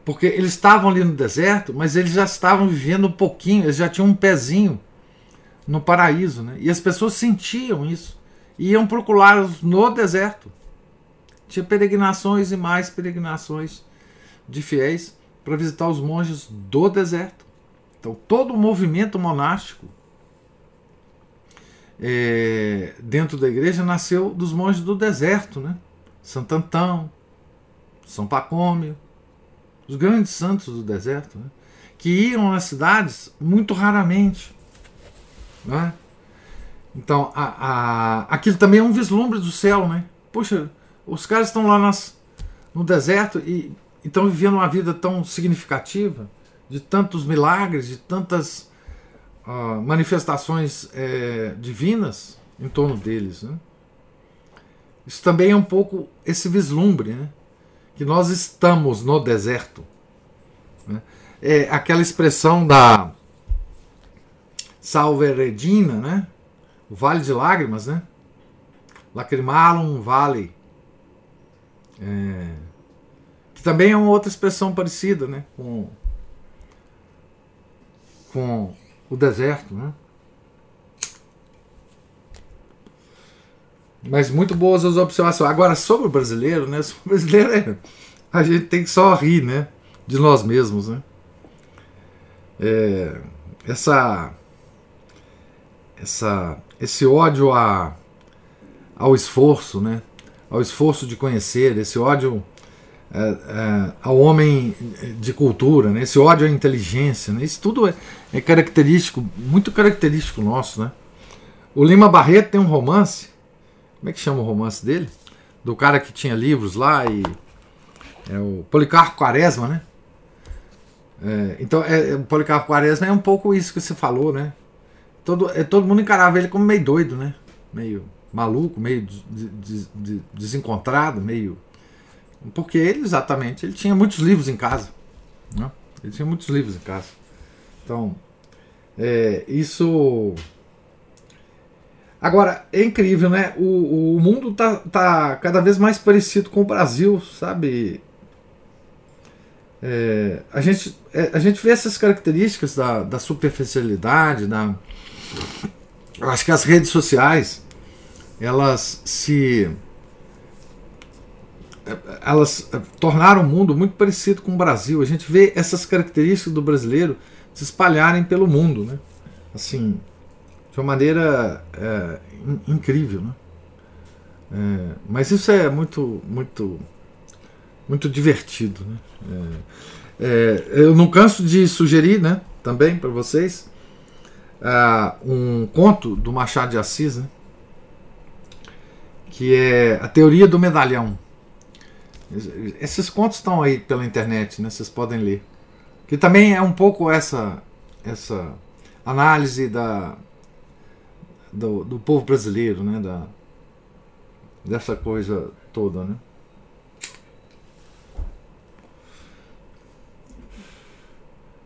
Porque eles estavam ali no deserto, mas eles já estavam vivendo um pouquinho, eles já tinham um pezinho no paraíso, né? E as pessoas sentiam isso. Iam procurá-los no deserto. Tinha peregrinações e mais peregrinações de fiéis para visitar os monges do deserto. Então, todo o movimento monástico é, dentro da igreja nasceu dos monges do deserto, né? Santo Antão, São Pacômio, os grandes santos do deserto, né? que iam nas cidades muito raramente. Né? Então, a, a, aquilo também é um vislumbre do céu, né? Poxa, os caras estão lá nas, no deserto e estão vivendo uma vida tão significativa, de tantos milagres, de tantas uh, manifestações é, divinas em torno deles. Né? Isso também é um pouco esse vislumbre, né? que nós estamos no deserto. Né? É aquela expressão da Salve Regina, né? O Vale de Lágrimas, né? Lacrimalum Vale. É, que também é uma outra expressão parecida né? com, com o deserto, né? Mas muito boas as observações. Agora, sobre o brasileiro, né? Sobre o brasileiro, é, a gente tem que só rir, né? De nós mesmos, né? É, essa, essa, esse ódio a, ao esforço, né? Ao esforço de conhecer, esse ódio é, é, ao homem de cultura, né? esse ódio à inteligência, né? isso tudo é, é, característico, muito característico nosso. Né? O Lima Barreto tem um romance, como é que chama o romance dele? Do cara que tinha livros lá e. É o Policarpo Quaresma, né? É, então, é, o Policarpo Quaresma é um pouco isso que você falou, né? Todo, é, todo mundo encarava ele como meio doido, né? Meio maluco, meio de, de, de, desencontrado, meio porque ele, exatamente, ele tinha muitos livros em casa. Né? Ele tinha muitos livros em casa. Então, é, isso. Agora, é incrível, né? O, o mundo tá, tá cada vez mais parecido com o Brasil, sabe? É, a, gente, é, a gente vê essas características da, da superficialidade, da. Eu acho que as redes sociais elas se elas tornaram o mundo muito parecido com o Brasil. A gente vê essas características do brasileiro se espalharem pelo mundo, né? Assim, de uma maneira é, incrível, né? É, mas isso é muito, muito, muito divertido, né? É, eu não canso de sugerir, né? Também para vocês uh, um conto do Machado de Assis, né? Que é a teoria do medalhão. Esses contos estão aí pela internet, né? Vocês podem ler. Que também é um pouco essa essa análise da do, do povo brasileiro, né? Da, dessa coisa toda, né?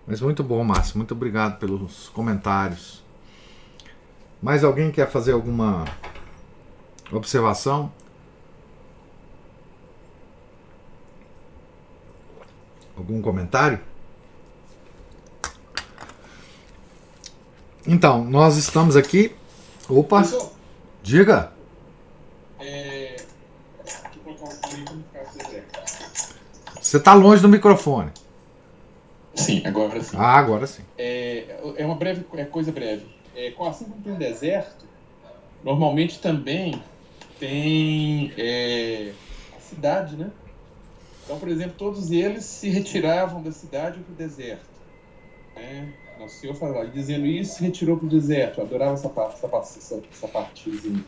Mas muito bom, Márcio. Muito obrigado pelos comentários. Mais alguém quer fazer alguma observação? Algum comentário? Então, nós estamos aqui. Opa! Pessoal, diga! É... Você está longe do microfone. Sim, agora sim. Ah, agora sim. É, é uma breve é coisa breve. É, assim como tem um deserto, normalmente também tem é, a cidade, né? Então, por exemplo, todos eles se retiravam da cidade para o deserto. Né? O Senhor falava, dizendo isso, se retirou para o deserto. Eu adorava essa parte, essa, essa, essa partezinha.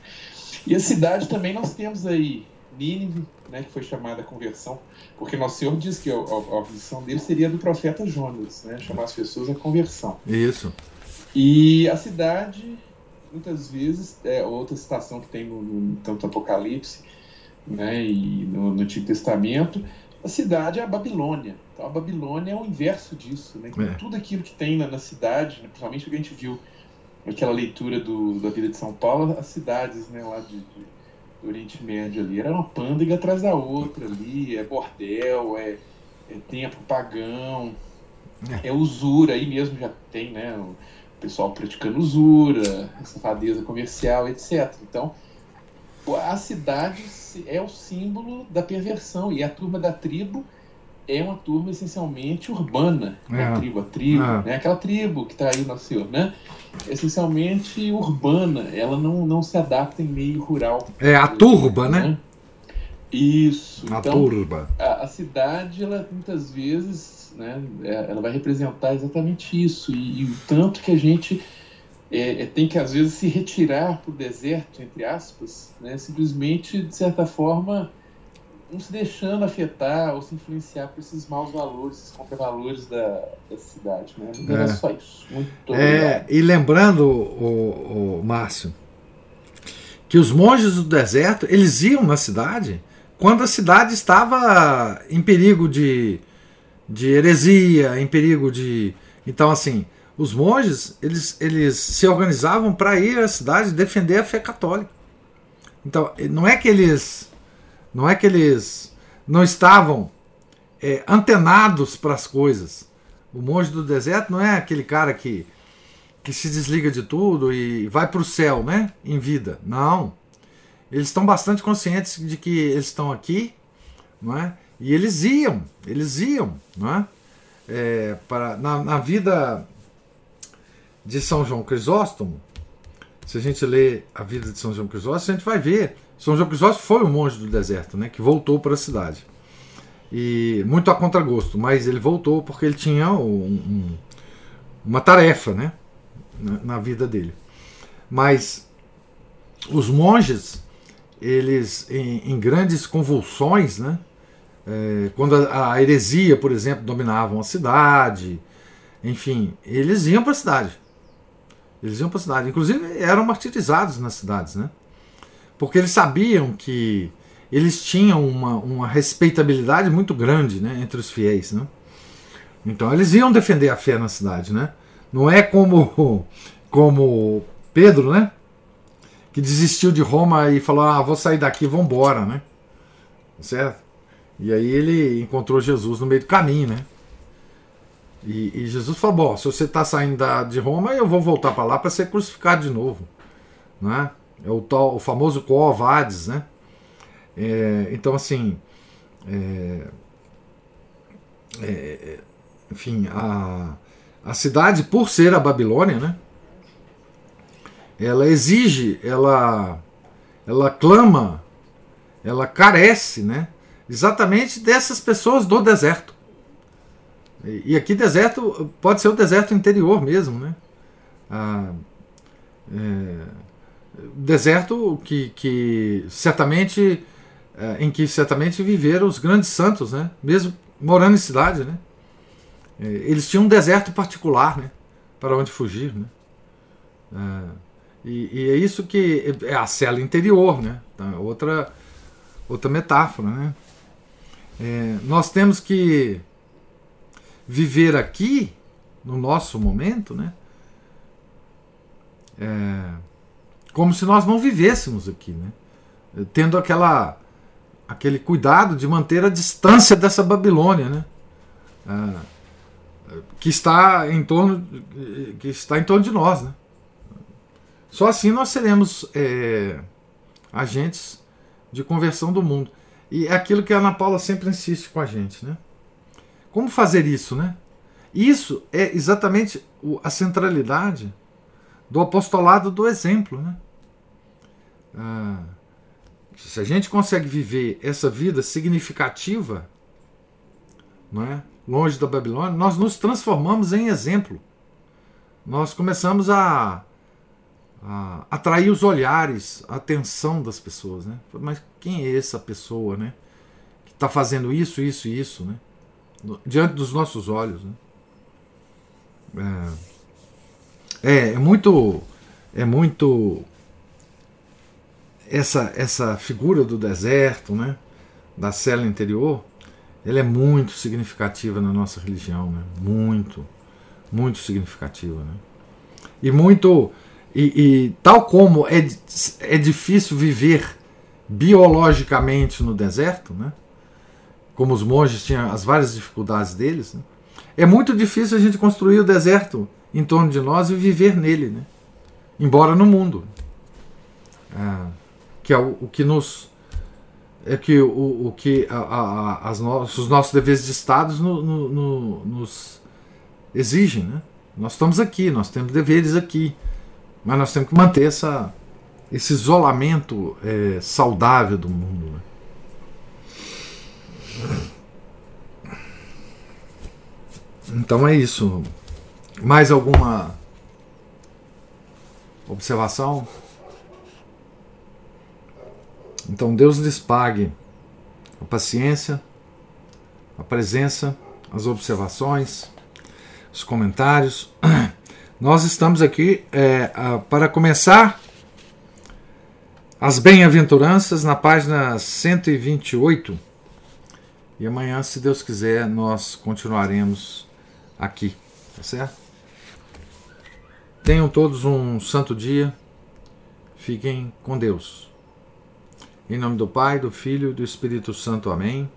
E a cidade também nós temos aí Nínive, né, que foi chamada a conversão, porque Nosso Senhor diz que a, a, a missão dele seria do profeta Jonas, né, chamar as pessoas à conversão. Isso. E a cidade, muitas vezes, é outra citação que tem no, no tanto Apocalipse né, e no, no Antigo Testamento, a cidade é a Babilônia. Então a Babilônia é o inverso disso, né? É. Tudo aquilo que tem na, na cidade, né, principalmente o que a gente viu naquela leitura do, da vida de São Paulo, as cidades né, lá de, de, do Oriente Médio ali, era uma pândega atrás da outra ali, é bordel, é, é templo pagão, É. é usura, aí mesmo já tem, né? O pessoal praticando usura, safadeza comercial, etc. Então, a cidade é o símbolo da perversão e a turma da tribo é uma turma essencialmente urbana, né? É. a tribo, a tribo, É. né? aquela tribo que traiu Nosso Senhor, né? Essencialmente urbana, ela não, não se adapta em meio rural. É a turba, né? Isso. A então, turba. a, a cidade, ela muitas vezes, né, é- ela vai representar exatamente isso. E, e o tanto que a gente é, é, tem que, às vezes, se retirar para o deserto, entre aspas, né, simplesmente, de certa forma, não se deixando afetar ou se influenciar por esses maus valores, esses contravalores da, da cidade. Né? Não era É. só isso. Muito É, e lembrando, o, o Márcio, que os monges do deserto eles iam na cidade quando a cidade estava em perigo de, de heresia, em perigo de. Então, assim, os monges eles, eles se organizavam para ir à cidade defender a fé católica. Então, não é que eles. Não é que eles não estavam é, antenados para as coisas. O monge do deserto não é aquele cara que, que se desliga de tudo e vai para o céu, né? Em vida. Não. Eles estão bastante conscientes de que eles estão aqui, não é? E eles iam, eles iam, não é? É, para, na, na vida de São João Crisóstomo, se a gente lê a vida de São João Crisóstomo, a gente vai ver. São João Crisóstomo foi o monge do deserto, né? Que voltou para a cidade. E muito a contragosto, mas ele voltou porque ele tinha um- um- uma tarefa, né? Na, na vida dele. Mas os monges, eles em, em grandes convulsões, né? É, quando a, a heresia, por exemplo, dominavam a cidade, enfim, eles iam para a cidade. Eles iam para a cidade. Inclusive eram martirizados nas cidades, né? Porque eles sabiam que eles tinham uma, uma respeitabilidade muito grande né, entre os fiéis. Né? Então eles iam defender a fé na cidade. Né? Não é como, como Pedro, né? que desistiu de Roma e falou: Ah, vou sair daqui, vou embora. Né? Certo? E aí ele encontrou Jesus no meio do caminho. Né? E, e Jesus falou: Bom, se você está saindo da, de Roma, eu vou voltar para lá para ser crucificado de novo. Né? É o, tal, o famoso Quo né? É, então, assim, é, é, enfim, a, a cidade, por ser a Babilônia, né, ela exige, ela, ela clama, ela carece, né, exatamente dessas pessoas do deserto. E, e aqui deserto pode ser o deserto interior mesmo, né? Ah, é, deserto que, que certamente é, em que certamente viveram os grandes santos, né? Mesmo morando em cidade, né? É, eles tinham um deserto particular, né? Para onde fugir, né? É, e, e é isso que é a cela interior, né? Tá, outra outra metáfora, né? É, nós temos que viver aqui no nosso momento, né? É, como se nós não vivêssemos aqui, né? Tendo aquela aquele cuidado de manter a distância dessa Babilônia, né? Ah, que está em torno que está em torno de nós, né? Só assim nós seremos é, agentes de conversão do mundo. E é aquilo que a Ana Paula sempre insiste com a gente, né? Como fazer isso, né? Isso é exatamente a centralidade do apostolado do exemplo, né? Ah, se a gente consegue viver essa vida significativa, não é? longe da Babilônia, nós nos transformamos em exemplo. Nós começamos a, a atrair os olhares, a atenção das pessoas. Né? Mas quem é essa pessoa, né? Que está fazendo isso, isso e isso, né? Diante dos nossos olhos, né? É, é, é muito, é muito essa essa figura do deserto, né? Da cela interior, ela é muito significativa na nossa religião, né? Muito, muito significativa, né? E muito e, e, tal como é, é difícil viver biologicamente no deserto, né? como os monges tinham as várias dificuldades deles, né? é muito difícil a gente construir o deserto em torno de nós e viver nele, né? embora no mundo. É, que é o, o, que nos. É que o, o que a, a, as no, os nossos deveres de Estado no, no, nos exigem. Né? Nós estamos aqui, nós temos deveres aqui. Mas nós temos que manter essa, esse isolamento é, saudável do mundo. Né? Então é isso. Mais alguma observação? Então Deus lhes pague a paciência, a presença, as observações, os comentários. Nós estamos aqui é, para começar as bem-aventuranças na página 128. E amanhã, se Deus quiser, nós continuaremos aqui, tá certo? Tenham todos um santo dia. Fiquem com Deus. Em nome do Pai, do Filho e do Espírito Santo. Amém.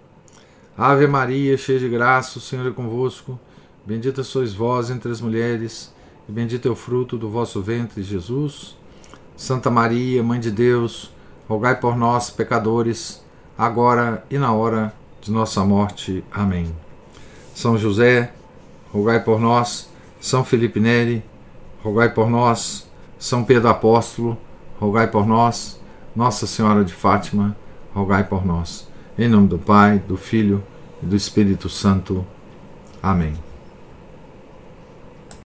Ave Maria, cheia de graça, o Senhor é convosco. Bendita sois vós entre as mulheres e bendito é o fruto do vosso ventre, Jesus. Santa Maria, Mãe de Deus, rogai por nós, pecadores, agora e na hora de nossa morte. Amém. São José, rogai por nós. São Felipe Neri, rogai por nós. São Pedro Apóstolo, rogai por nós. Nossa Senhora de Fátima, rogai por nós. Em nome do Pai, do Filho e do Espírito Santo. Amém.